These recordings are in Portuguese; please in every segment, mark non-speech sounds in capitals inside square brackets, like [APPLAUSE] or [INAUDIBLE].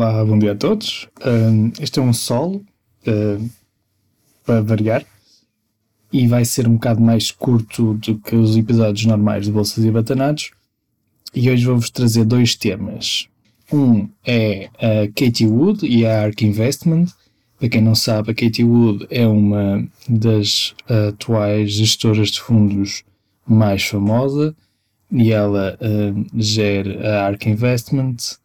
Olá, bom dia a todos. Este é um solo para variar e vai ser um bocado mais curto do que os episódios normais de Bolsas e Batanados. E hoje vou-vos trazer dois temas. Um é a Katie Wood e a Ark Investment. Para quem não sabe, a Katie Wood é uma das atuais gestoras de fundos mais famosa e ela uh, gera a Ark Investment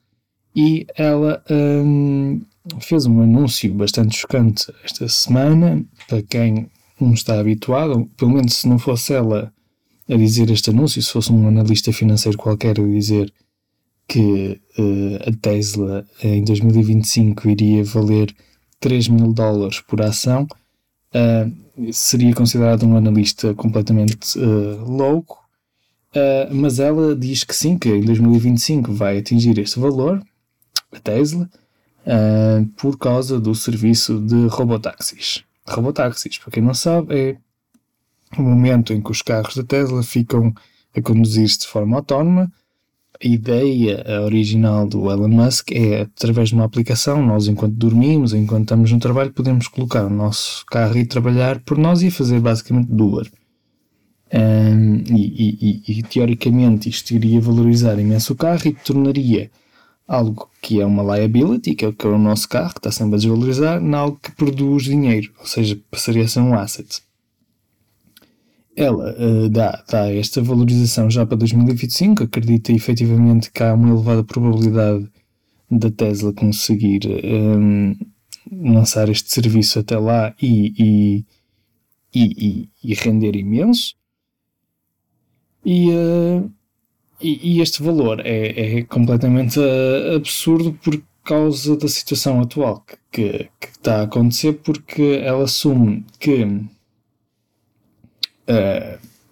e ela um, fez um anúncio bastante chocante esta semana para quem não está habituado, pelo menos se não fosse ela a dizer este anúncio, se fosse um analista financeiro qualquer a dizer que uh, a Tesla em 2025 iria valer 3 mil dólares por ação, uh, seria considerado um analista completamente uh, louco. mas ela diz que sim, que em 2025 vai atingir este valor a Tesla, uh, por causa do serviço de robotáxis. Robotáxis, para quem não sabe, é o momento em que os carros da Tesla ficam a conduzir-se de forma autónoma. A ideia original do Elon Musk é, através de uma aplicação, nós, enquanto dormimos, enquanto estamos no trabalho, podemos colocar o nosso carro e trabalhar por nós e fazer basicamente duas. Um, e, e, e, teoricamente isto iria valorizar imenso o carro e tornaria algo que é uma liability, que é o, que é o nosso carro, que está sempre a desvalorizar, em algo que produz dinheiro, ou seja, passaria a ser um asset. Ela uh, dá, dá esta valorização já para 2025, acredita efetivamente que há uma elevada probabilidade da Tesla conseguir um, ehm, lançar este serviço até lá e, e, e, e render imenso. E, uh, e, e este valor é, é completamente uh, absurdo por causa da situação atual que, que, que, está a acontecer, porque ela assume que uh,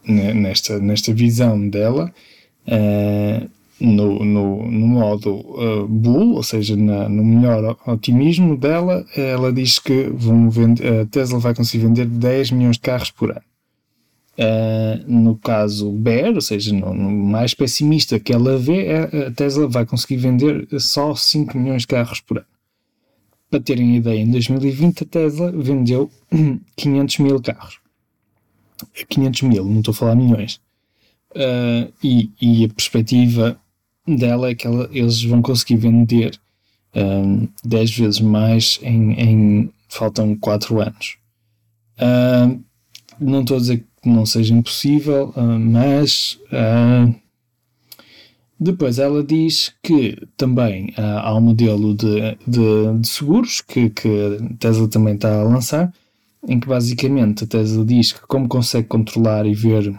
nesta, nesta visão dela, uh, no, no, no modo uh, bull, ou seja, na, no melhor otimismo dela, ela diz que vão vender, a Tesla vai conseguir vender 10 milhões de carros por ano. Uh, no caso Bear, ou seja, no, no, mais pessimista que ela vê, é, a Tesla vai conseguir vender só 5 milhões de carros por ano. Para terem ideia, em 2020 a Tesla vendeu [CLEARS THROAT] 500 mil carros. 500 mil, não estou a falar milhões. Uh, e, e, a perspectiva dela é que ela, eles vão conseguir vender um, 10 vezes mais em, em faltam 4 anos. Uh, não estou a dizer que não seja impossível, uh, mas uh, depois ela diz que também uh, há um modelo de, de, de, seguros que, que a Tesla também está a lançar, em que basicamente a Tesla diz que como consegue controlar e ver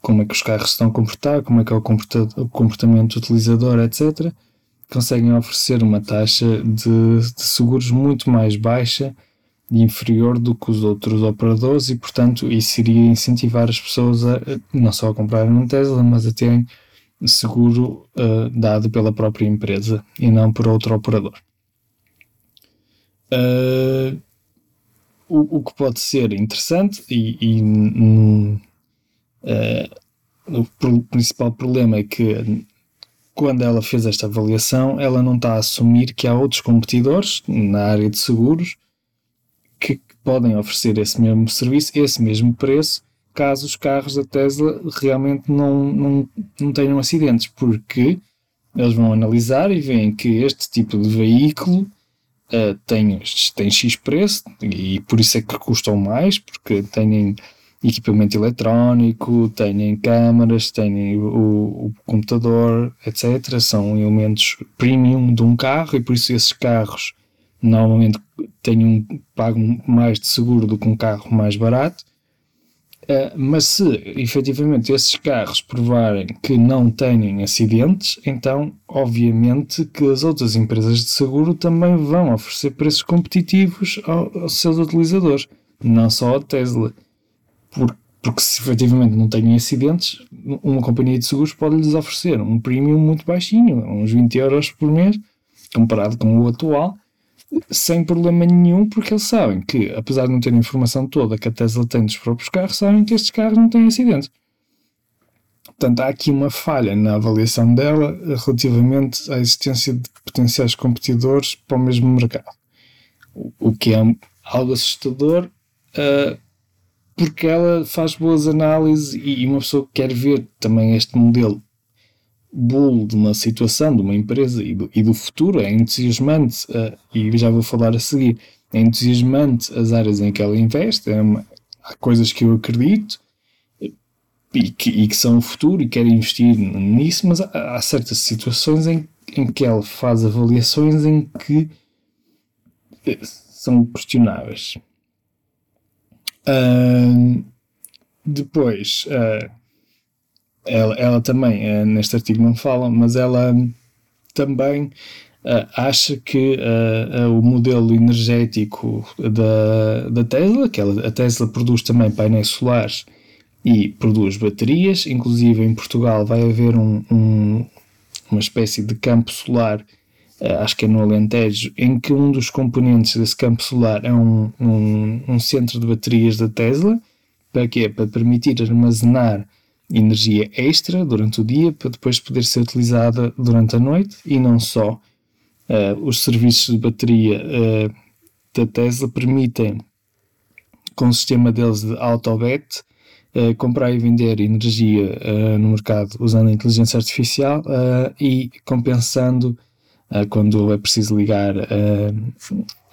como é que os carros estão a comportar, como é que é o comportamento do utilizador, etc., conseguem oferecer uma taxa de, de seguros muito mais baixa inferior do que os outros operadores e, portanto, isso iria incentivar as pessoas a não só a comprarem um Tesla, mas a terem seguro uh, dado pela própria empresa e não por outro operador. Uh, o, o, que pode ser interessante e, e uh, o principal problema é que quando ela fez esta avaliação, ela não está a assumir que há outros competidores na área de seguros podem oferecer esse mesmo serviço, esse mesmo preço, caso os carros da Tesla realmente não, não, não tenham acidentes, porque eles vão analisar e veem que este tipo de veículo uh, tem, tem X preço e por isso é que custam mais, porque têm equipamento eletrónico, têm câmaras, têm o, o, computador, etc. São elementos premium de um carro e por isso esses carros normalmente tenho pago mais de seguro do que um carro mais barato. Uh, mas se efetivamente esses carros provarem que não têm acidentes, então obviamente que as outras empresas de seguro também vão oferecer preços competitivos ao, aos seus utilizadores, não só a Tesla. Por, porque se efetivamente não têm acidentes, uma companhia de seguros pode lhes oferecer um premium muito baixinho, uns 20 euros por mês, comparado com o atual, sem problema nenhum, porque eles sabem que, apesar de não terem a informação toda que a Tesla tem dos próprios carros, sabem que estes carros não têm acidentes. Portanto, há aqui uma falha na avaliação dela relativamente à existência de potenciais competidores para o mesmo mercado. O que é algo assustador, uh, porque ela faz boas análises e uma pessoa que quer ver também este modelo bull de uma situação, de uma empresa e do, e do futuro é entusiasmante, uh, e já vou falar a seguir, é entusiasmante as áreas em que ela investe, é uma, há coisas que eu acredito e que, e que são o futuro e quero investir nisso, mas há, há certas situações em, em que ela faz avaliações em que eh, são questionáveis. Uh, depois, uh, ela, ela também, uh, neste artigo não fala, mas ela também acha que o modelo energético da, da Tesla, que ela, a Tesla produz também painéis solares e produz baterias, inclusive em Portugal vai haver um, um, uma espécie de campo solar uh, acho que é no Alentejo, em que um dos componentes desse campo solar é um, um, um centro de baterias da Tesla. Para quê? Para permitir armazenar energia extra durante o dia para depois poder ser utilizada durante a noite e não só. Uh, os serviços de bateria uh, da Tesla permitem, com o sistema deles de AutoBet, uh, comprar e vender energia no mercado usando a inteligência artificial e compensando quando é preciso ligar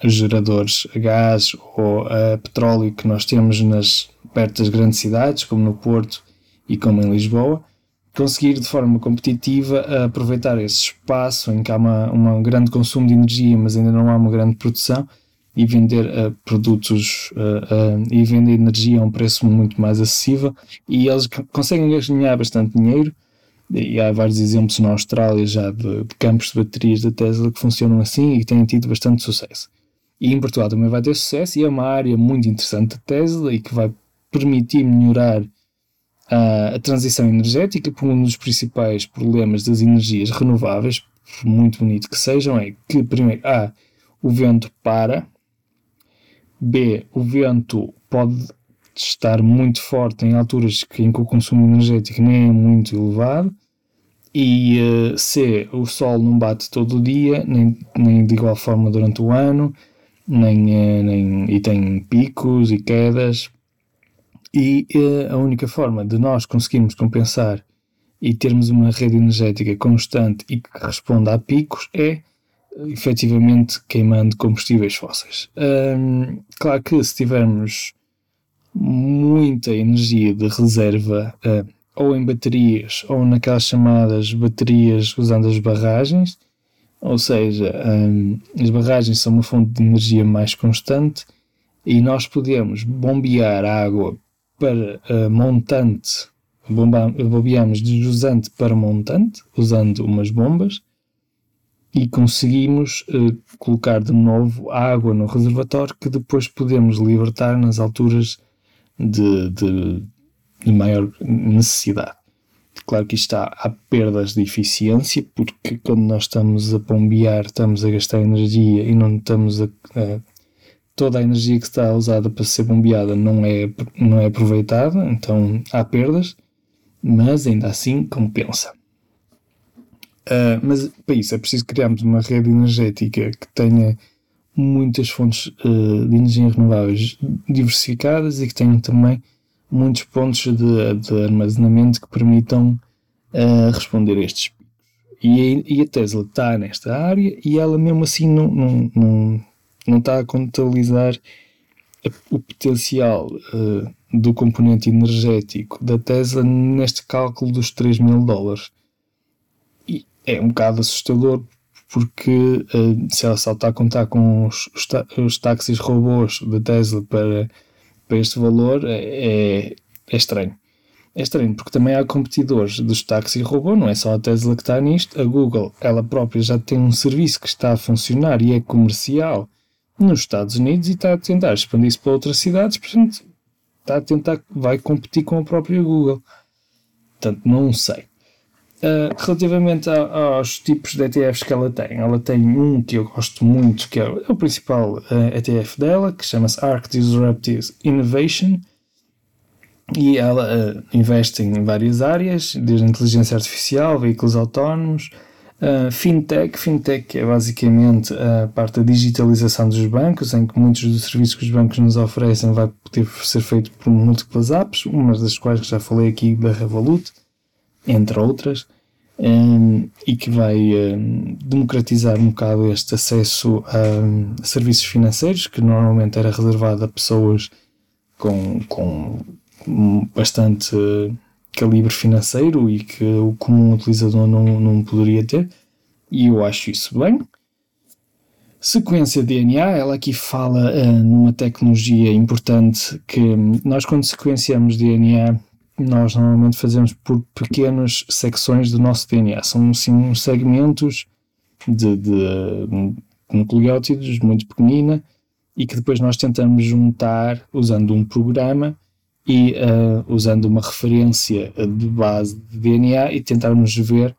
geradores a gás ou a petróleo que nós temos nas, perto das grandes cidades, como no Porto e como em Lisboa, conseguir de forma competitiva aproveitar esse espaço em que há uma, um grande consumo de energia, mas ainda não há uma grande produção, e vender uh, produtos uh, uh, e vender energia a um preço muito mais acessível e eles conseguem ganhar bastante dinheiro e há vários exemplos na Austrália já de, de, campos de baterias da Tesla que funcionam assim e que têm tido bastante sucesso. E em Portugal também vai ter sucesso e é uma área muito interessante da Tesla e que vai permitir melhorar a, transição energética, porque um dos principais problemas das energias renováveis, por muito bonito que sejam, é que primeiro A, o vento para, B, o vento pode estar muito forte em alturas em que o consumo energético nem é muito elevado e uh, C, o sol não bate todo o dia, nem, nem de igual forma durante o ano, nem, uh, nem, e tem picos e quedas. E uh, a única forma de nós conseguirmos compensar e termos uma rede energética constante e que responda a picos é efetivamente queimando combustíveis fósseis. Um, claro que se tivermos muita energia de reserva uh, ou em baterias ou naquelas chamadas baterias usando as barragens, ou seja, um, as barragens são uma fonte de energia mais constante e nós podemos bombear a água para uh, montante, bombeamos de jusante para montante, usando umas bombas, e conseguimos uh, colocar de novo água no reservatório que depois podemos libertar nas alturas de, de de maior necessidade. Claro que está há perdas de eficiência, porque quando nós estamos a bombear, estamos a gastar energia e não estamos a, a toda a energia que está usada para ser bombeada não é, não é aproveitada, então há perdas, mas ainda assim compensa. Uh, mas para isso é preciso criarmos uma rede energética que tenha muitas fontes uh, de energia renováveis diversificadas e que tenha também muitos pontos de, de armazenamento que permitam uh, responder a estes picos. E, a Tesla está nesta área e ela mesmo assim não, não, não está a contabilizar o potencial uh, do componente energético da Tesla neste cálculo dos 3 mil dólares. E é um bocado assustador porque uh, se ela só está a contar com os, os, os táxis robôs da Tesla para para este valor é, é, é estranho. É estranho porque também há competidores dos táxis robô, não é só a Tesla que está nisto. A Google, ela própria já tem um serviço que está a funcionar e é comercial nos Estados Unidos e está a tentar expandir-se para outras cidades, portanto, está a tentar, vai competir com a própria Google. Portanto, não sei. Uh, relativamente a, aos tipos de ETFs que ela tem, ela tem um que eu gosto muito, que é, o, é principal uh, ETF dela, que chama-se ARK Disruptive Innovation, e ela uh, investe em várias áreas, desde inteligência artificial, veículos autónomos, uh, fintech. Fintech é basicamente a parte da digitalização dos bancos, em que muitos dos serviços que os bancos nos oferecem vai poder ser feito por múltiplas apps, umas das quais já falei aqui da Revolut, entre outras, um, e que vai um, democratizar um bocado este acesso a, a serviços financeiros, que normalmente era reservado a pessoas com, com bastante calibre financeiro e que o comum utilizador não, não poderia ter, e eu acho isso bem. Sequência DNA, ela aqui fala uh, numa tecnologia importante que nós, quando sequenciamos DNA, nós normalmente fazemos por pequenas secções do nosso DNA. São assim, segmentos de, de nucleótidos muito pequenina e que depois nós tentamos juntar usando um programa e uh, usando uma referência de base de DNA e tentarmos ver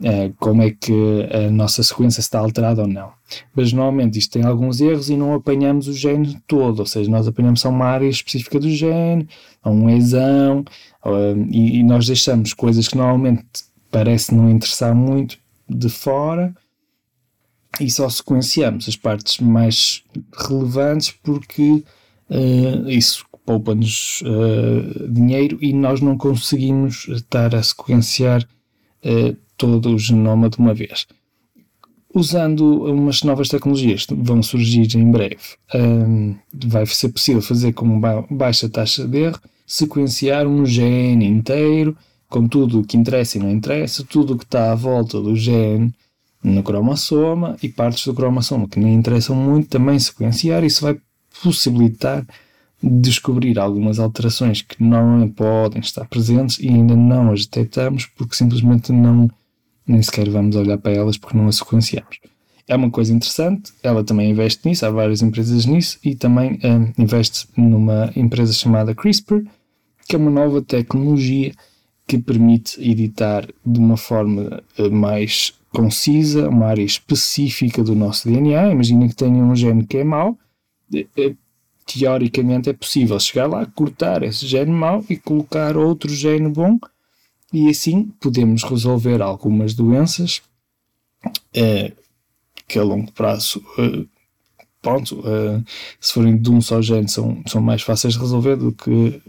uh, como é que a nossa sequência está alterada ou não. Mas normalmente isto tem alguns erros e não apanhamos o gene todo, ou seja, nós apanhamos só uma área específica do gene, ou um exão, uh, e, e nós deixamos coisas que normalmente parece não interessar muito de fora e só sequenciamos as partes mais relevantes porque isso poupa-nos uh, dinheiro e nós não conseguimos estar a sequenciar uh, todo o genoma de uma vez. Usando umas novas tecnologias que vão surgir em breve, um, vai ser possível fazer com baixa taxa de erro, sequenciar um gene inteiro, com tudo o que interessa e não interessa, tudo o que está à volta do gene no cromossoma e partes do cromossoma que nem interessam muito, também sequenciar. Isso vai possibilitar descobrir algumas alterações que normalmente podem estar presentes e ainda não as detectamos porque simplesmente não nem sequer vamos olhar para elas porque não as sequenciamos. É uma coisa interessante, ela também investe nisso, há várias empresas nisso e também um, investe numa empresa chamada CRISPR, que é uma nova tecnologia que permite editar de uma forma uh, mais concisa uma área específica do nosso DNA. Imagina que tenha um gene que é mau, teoricamente é possível chegar lá, cortar esse gene mau e colocar outro gene bom, e assim podemos resolver algumas doenças é, que a longo prazo, é, pronto, é, se forem de um só gene, são, são mais fáceis de resolver do que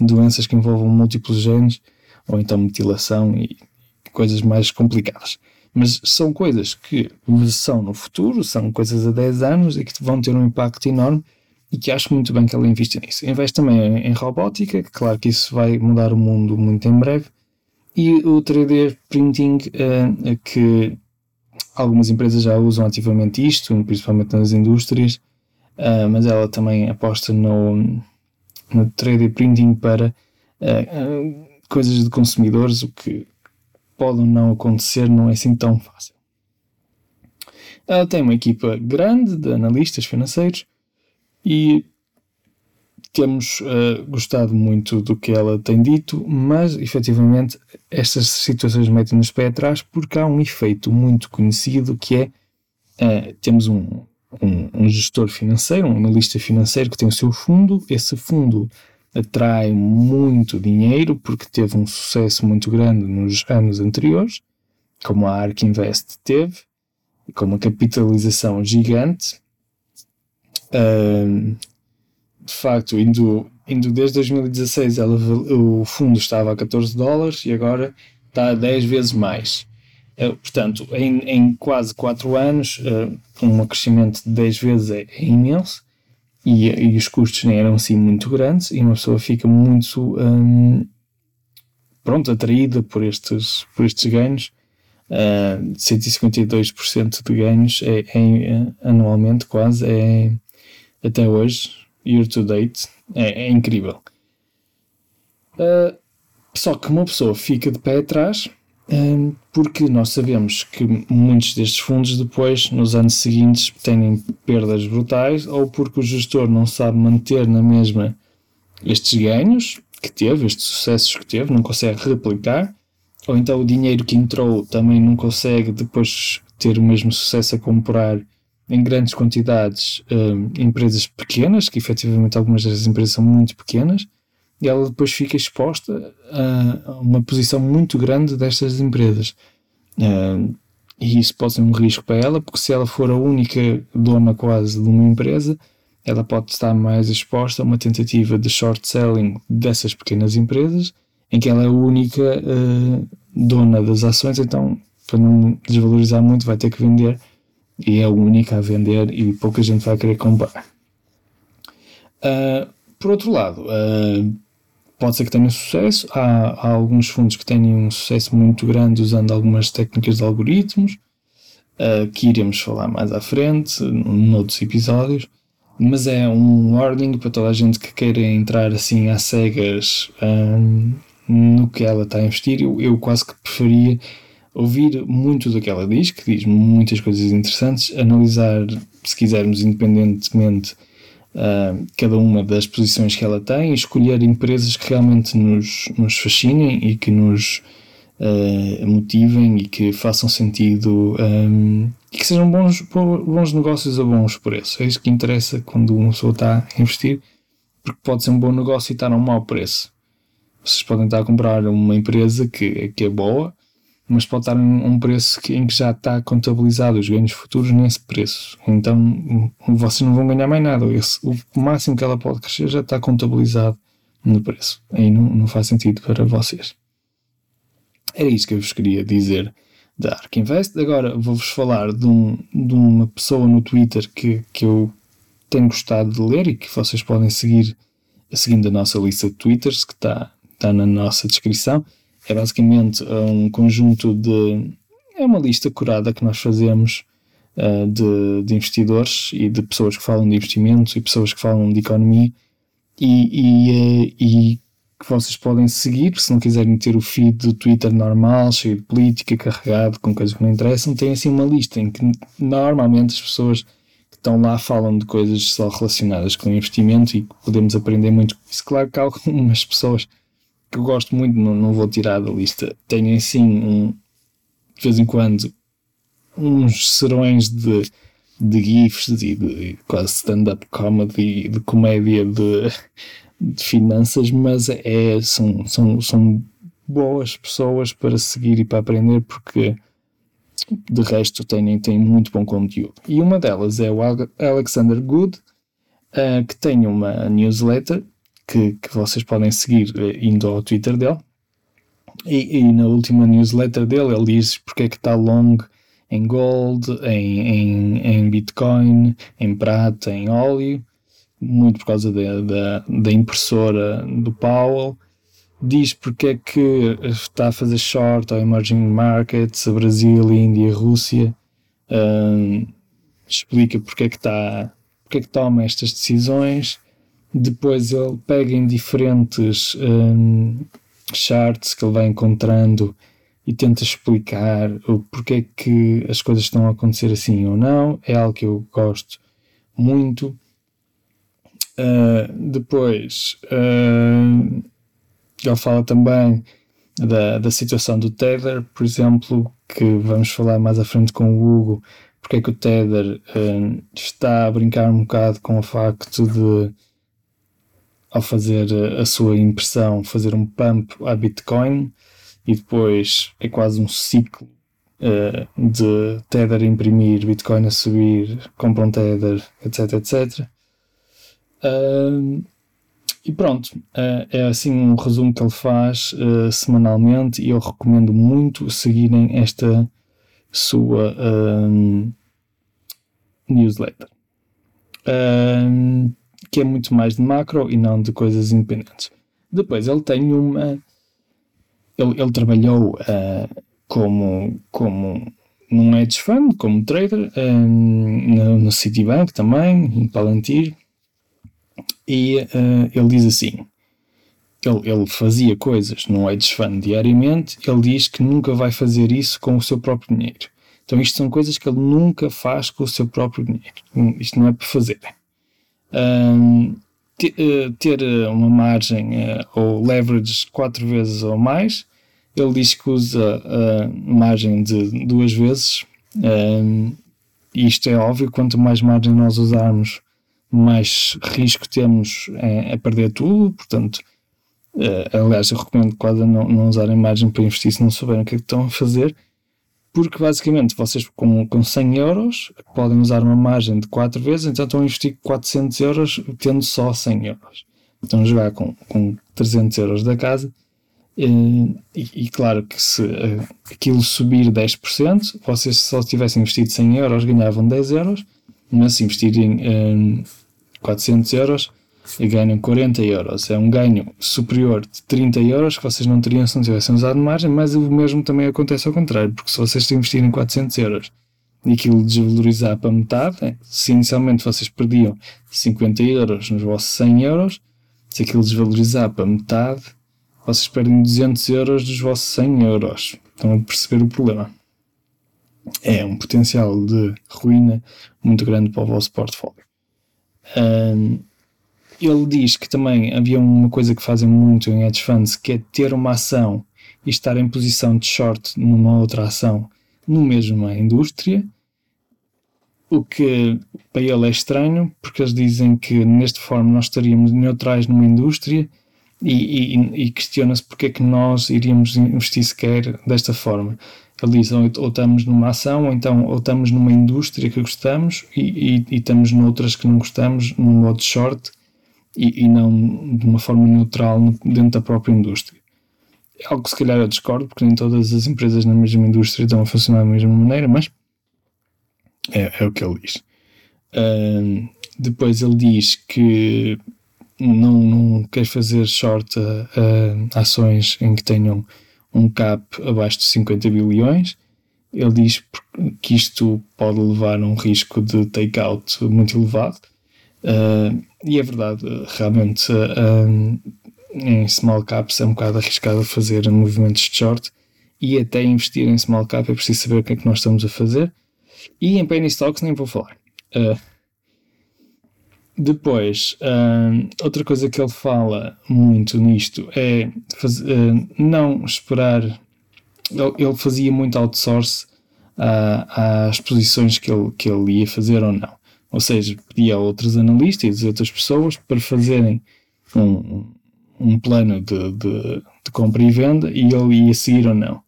doenças que envolvam múltiplos genes ou então mutilação e coisas mais complicadas. Mas são coisas que são no futuro, são coisas a 10 anos e que vão ter um impacto enorme e que acho muito bem que ela investe nisso. Investe também em, em robótica, que claro que isso vai mudar o mundo muito em breve, e o 3D printing, uh, que algumas empresas já usam ativamente isto, principalmente nas indústrias, uh, mas ela também aposta no, no 3D printing para uh, coisas de consumidores, o que pode ou não acontecer, não é assim tão fácil. Ela tem uma equipa grande de analistas financeiros e temos uh, gostado muito do que ela tem dito, mas efetivamente estas situações metem-nos pé atrás porque há um efeito muito conhecido que é uh, temos um, um, um, gestor financeiro, um analista financeiro que tem o seu fundo, esse fundo atrai muito dinheiro porque teve um sucesso muito grande nos anos anteriores, como a ARK Invest teve, com uma capitalização gigante de facto, indo, indo desde 2016, ela, o fundo estava a 14 dólares e agora está a 10 vezes mais. Uh, portanto, em, em, quase 4 anos, uh, um crescimento de 10 vezes é, é imenso e, e, os custos nem eram assim muito grandes e uma pessoa fica muito um, pronto, atraída por estes, por estes ganhos. Uh, 152% de ganhos é, é, anualmente quase é, até hoje, year to date, é, é incrível. Uh, só que uma pessoa fica de pé atrás uh, porque nós sabemos que muitos destes fundos depois, nos anos seguintes, têm perdas brutais ou porque o gestor não sabe manter na mesma estes ganhos que teve, estes sucessos que teve, não consegue replicar, ou então o dinheiro que entrou também não consegue depois ter o mesmo sucesso a comprar em grandes quantidades um, empresas pequenas, que efetivamente algumas das empresas são muito pequenas, e ela depois fica exposta a uma posição muito grande destas empresas. Uh, e isso pode ser um risco para ela, porque se ela for a única dona quase de uma empresa, ela pode estar mais exposta a uma tentativa de short selling dessas pequenas empresas, em que ela é a única uh, dona das ações, então para não desvalorizar muito vai ter que vender e é a única a vender e pouca gente vai querer comprar. Uh, por outro lado, uh, pode ser que tenha sucesso. Há, há, alguns fundos que têm um sucesso muito grande usando algumas técnicas de algoritmos, uh, que iremos falar mais à frente, noutros episódios. Mas é um warning para toda a gente que queira entrar assim às cegas no que ela está a investir. Eu, eu quase que preferia ouvir muito do que ela diz, que diz muitas coisas interessantes, analisar, se quisermos, independentemente uh, cada uma das posições que ela tem, escolher empresas que realmente nos, nos fascinem e que nos uh, motivem e que façam sentido um, e que sejam bons, bons negócios a bons preços. É isso que interessa quando uma pessoa está a investir, porque pode ser um bom negócio e estar a um mau preço. Vocês podem estar a comprar uma empresa que, que é boa, mas pode estar em um preço em que já está contabilizado os ganhos futuros nesse preço. Então vocês não vão ganhar mais nada. Esse, o máximo que ela pode crescer já está contabilizado no preço. Aí não, não faz sentido para vocês. Era isso que eu vos queria dizer da Ark Invest. Agora vou-vos falar de, um, de, uma pessoa no Twitter que, que eu tenho gostado de ler e que vocês podem seguir seguindo a nossa lista de Twitters que está, está na nossa descrição é basicamente um conjunto de. É uma lista curada que nós fazemos uh, de, de, investidores e de pessoas que falam de investimentos e pessoas que falam de economia e, e, uh, e que vocês podem seguir, se não quiserem ter o feed do Twitter normal, cheio de política, carregado com coisas que não interessam, tem assim uma lista em que normalmente as pessoas que estão lá falam de coisas só relacionadas com investimento e podemos aprender muito com isso. Claro que há algumas pessoas que eu gosto muito, não, não vou tirar da lista. Tenho assim, um, de vez em quando, uns serões de, de GIFs e de quase stand-up comedy, de comédia de, de finanças, mas é, são, são, são boas pessoas para seguir e para aprender porque de resto têm, têm muito bom conteúdo. E uma delas é o Alexander Good, uh, que tem uma newsletter que, que vocês podem seguir eh, indo ao Twitter dele. E, e, na última newsletter dele ele diz porque é que está long em gold, em, em, em Bitcoin, em prata, em óleo, muito por causa da, da, da impressora do Powell. Diz porque é que está a fazer short ao emerging markets, a Brasil, Índia, Rússia. Um, explica porque é que está, porque é que toma estas decisões depois ele pega em diferentes um, charts que ele vai encontrando e tenta explicar o porquê é que as coisas estão a acontecer assim ou não. É algo que eu gosto muito. Uh, depois uh, ele fala também da, da situação do Tether, por exemplo, que vamos falar mais à frente com o Hugo, porque é que o Tether uh, está a brincar um bocado com o facto de ao fazer a sua impressão, fazer um pump a Bitcoin e depois é quase um ciclo uh, de Tether imprimir, Bitcoin a subir, compra um Tether, etc, etc. Uh, e pronto, uh, é assim um resumo que ele faz semanalmente e eu recomendo muito seguirem esta sua newsletter que é muito mais de macro e não de coisas independentes. Depois ele tem uma. Ele, ele trabalhou uh, como, como num hedge fund, como trader, uh, no, no Citibank também, em Palantir, e uh, ele diz assim: ele, ele fazia coisas no hedge fund diariamente, ele diz que nunca vai fazer isso com o seu próprio dinheiro. Então, isto são coisas que ele nunca faz com o seu próprio dinheiro. Isto não é para fazer. Um, eh, ter eh, uma margem uh, ou leverage quatro vezes ou mais. Ele diz que usa a margem de duas vezes. Um, isto é óbvio, quanto mais margem nós usarmos, mais risco temos a perder tudo. Portanto, Uh, aliás, eu recomendo quase não, não usarem margem para investir se não souberem o que é que estão a fazer, porque basicamente vocês com, com 100 euros podem usar uma margem de 4 vezes, então estão a investir 400 euros tendo só 100 euros. Estão a jogar com, com 300 euros da casa e, e, claro que se uh, aquilo subir 10%, vocês só tivessem investido 100 euros ganhavam 10 euros, mas se investirem 400 euros ganham 40 euros. É um ganho superior de 30 euros que vocês não teriam se não tivessem usado margem, mas o mesmo também acontece ao contrário, porque se vocês investirem 400 euros e aquilo desvalorizar para metade, se inicialmente vocês perdiam 50 euros nos vossos 100 euros, se aquilo desvalorizar para metade, vocês perdem 200 euros dos vossos 100 euros. Estão a perceber o problema. É um potencial de ruína muito grande para o vosso portfólio. Um, ele diz que também havia uma coisa que fazem muito em hedge funds, que é ter uma ação e estar em posição de short numa outra ação no mesma indústria, o que para ele é estranho, porque eles dizem que nesta forma nós estaríamos neutrais numa indústria e, e, e questiona-se porque é que nós iríamos investir sequer desta forma. Ele diz, ou, ou, estamos numa ação, ou então ou estamos numa indústria que gostamos e, e, e estamos noutras que não gostamos, num modo short, e, e não de uma forma neutral dentro da própria indústria. É algo que se calhar eu discordo, porque nem todas as empresas na mesma indústria estão a funcionar da mesma maneira, mas é, é o que ele diz. Uh, depois ele diz que não, não quer fazer short a, ações em que tenham um cap abaixo de 50 bilhões. Ele diz que isto pode levar a um risco de take-out muito elevado. Uh, e é verdade, realmente uh, em small caps é um bocado arriscado fazer movimentos de short e até investir em small cap é preciso saber o que é que nós estamos a fazer. E em penny stocks nem vou falar. Uh, depois, outra coisa que ele fala muito nisto é não esperar. Ele, ele, fazia muito outsource às posições que ele, que ele ia fazer ou não. Ou seja, pedia a outros analistas e outras pessoas para fazerem um, um plano de, de, de, compra e venda e ele ia seguir ou não.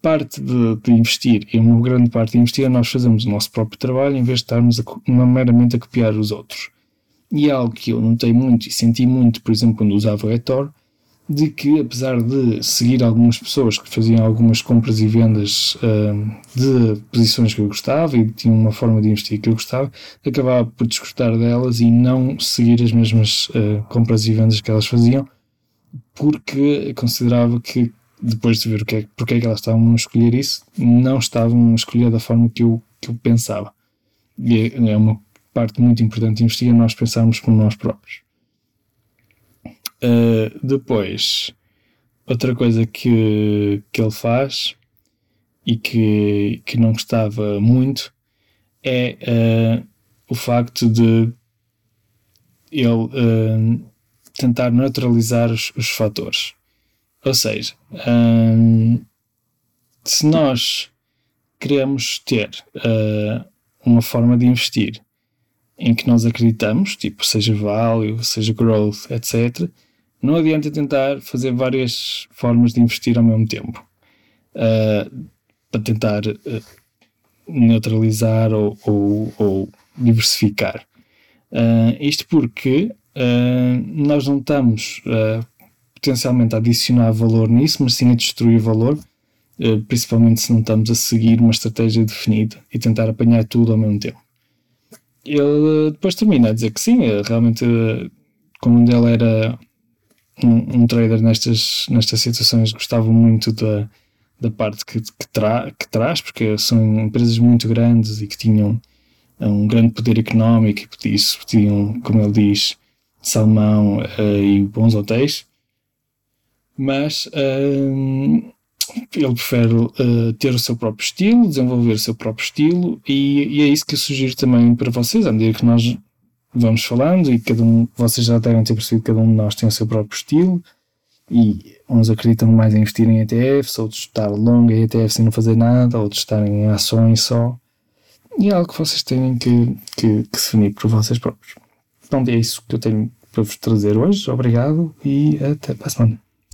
Parte de, de, investir, e uma grande parte de investir, é nós fazemos o nosso próprio trabalho em vez de estarmos a, meramente a copiar os outros. E é algo que eu notei muito e senti muito, por exemplo, quando usava o Etor, de que, apesar de seguir algumas pessoas que faziam algumas compras e vendas uh, de posições que eu gostava e tinham uma forma de investir que eu gostava, acabava por desgostar delas e não seguir as mesmas uh, compras e vendas que elas faziam, porque considerava que, depois de ver o que é, porque é que elas estavam a escolher isso, não estavam a escolher da forma que eu, que eu pensava. E é, é uma parte muito importante de investir, nós pensarmos por nós próprios. Uh, depois, outra coisa que, que ele faz e que, que não gostava muito é uh, o facto de ele uh, tentar neutralizar os, os, fatores. Ou seja, se nós queremos ter uma forma de investir em que nós acreditamos, tipo, seja value, seja growth, etc., não adianta tentar fazer várias formas de investir ao mesmo tempo uh, para tentar uh, neutralizar ou, ou, ou diversificar. Uh, isto porque nós não estamos potencialmente a adicionar valor nisso, mas sim a destruir valor, principalmente se não estamos a seguir uma estratégia definida e tentar apanhar tudo ao mesmo tempo. Ele depois termina a dizer que sim, realmente, como ele era um, um, trader nestas, nestas situações gostava muito da, da parte que, que, tra, que traz, porque são empresas muito grandes e que tinham um grande poder económico e isso tinham, como ele diz, salmão uh, e bons hotéis. Mas uh, ele prefere uh, ter o seu próprio estilo, desenvolver o seu próprio estilo, e, e, é isso que eu sugiro também para vocês, à medida que nós vamos falando e cada um, vocês já devem ter percebido que cada um de nós tem o seu próprio estilo e uns acreditam mais em investir em ETFs, outros estar longo em ETFs e não fazer nada, outros estarem em ações só. E é algo que vocês têm que, que, que definir por vocês próprios. Então é isso que eu tenho para vos trazer hoje. Obrigado e até para a semana.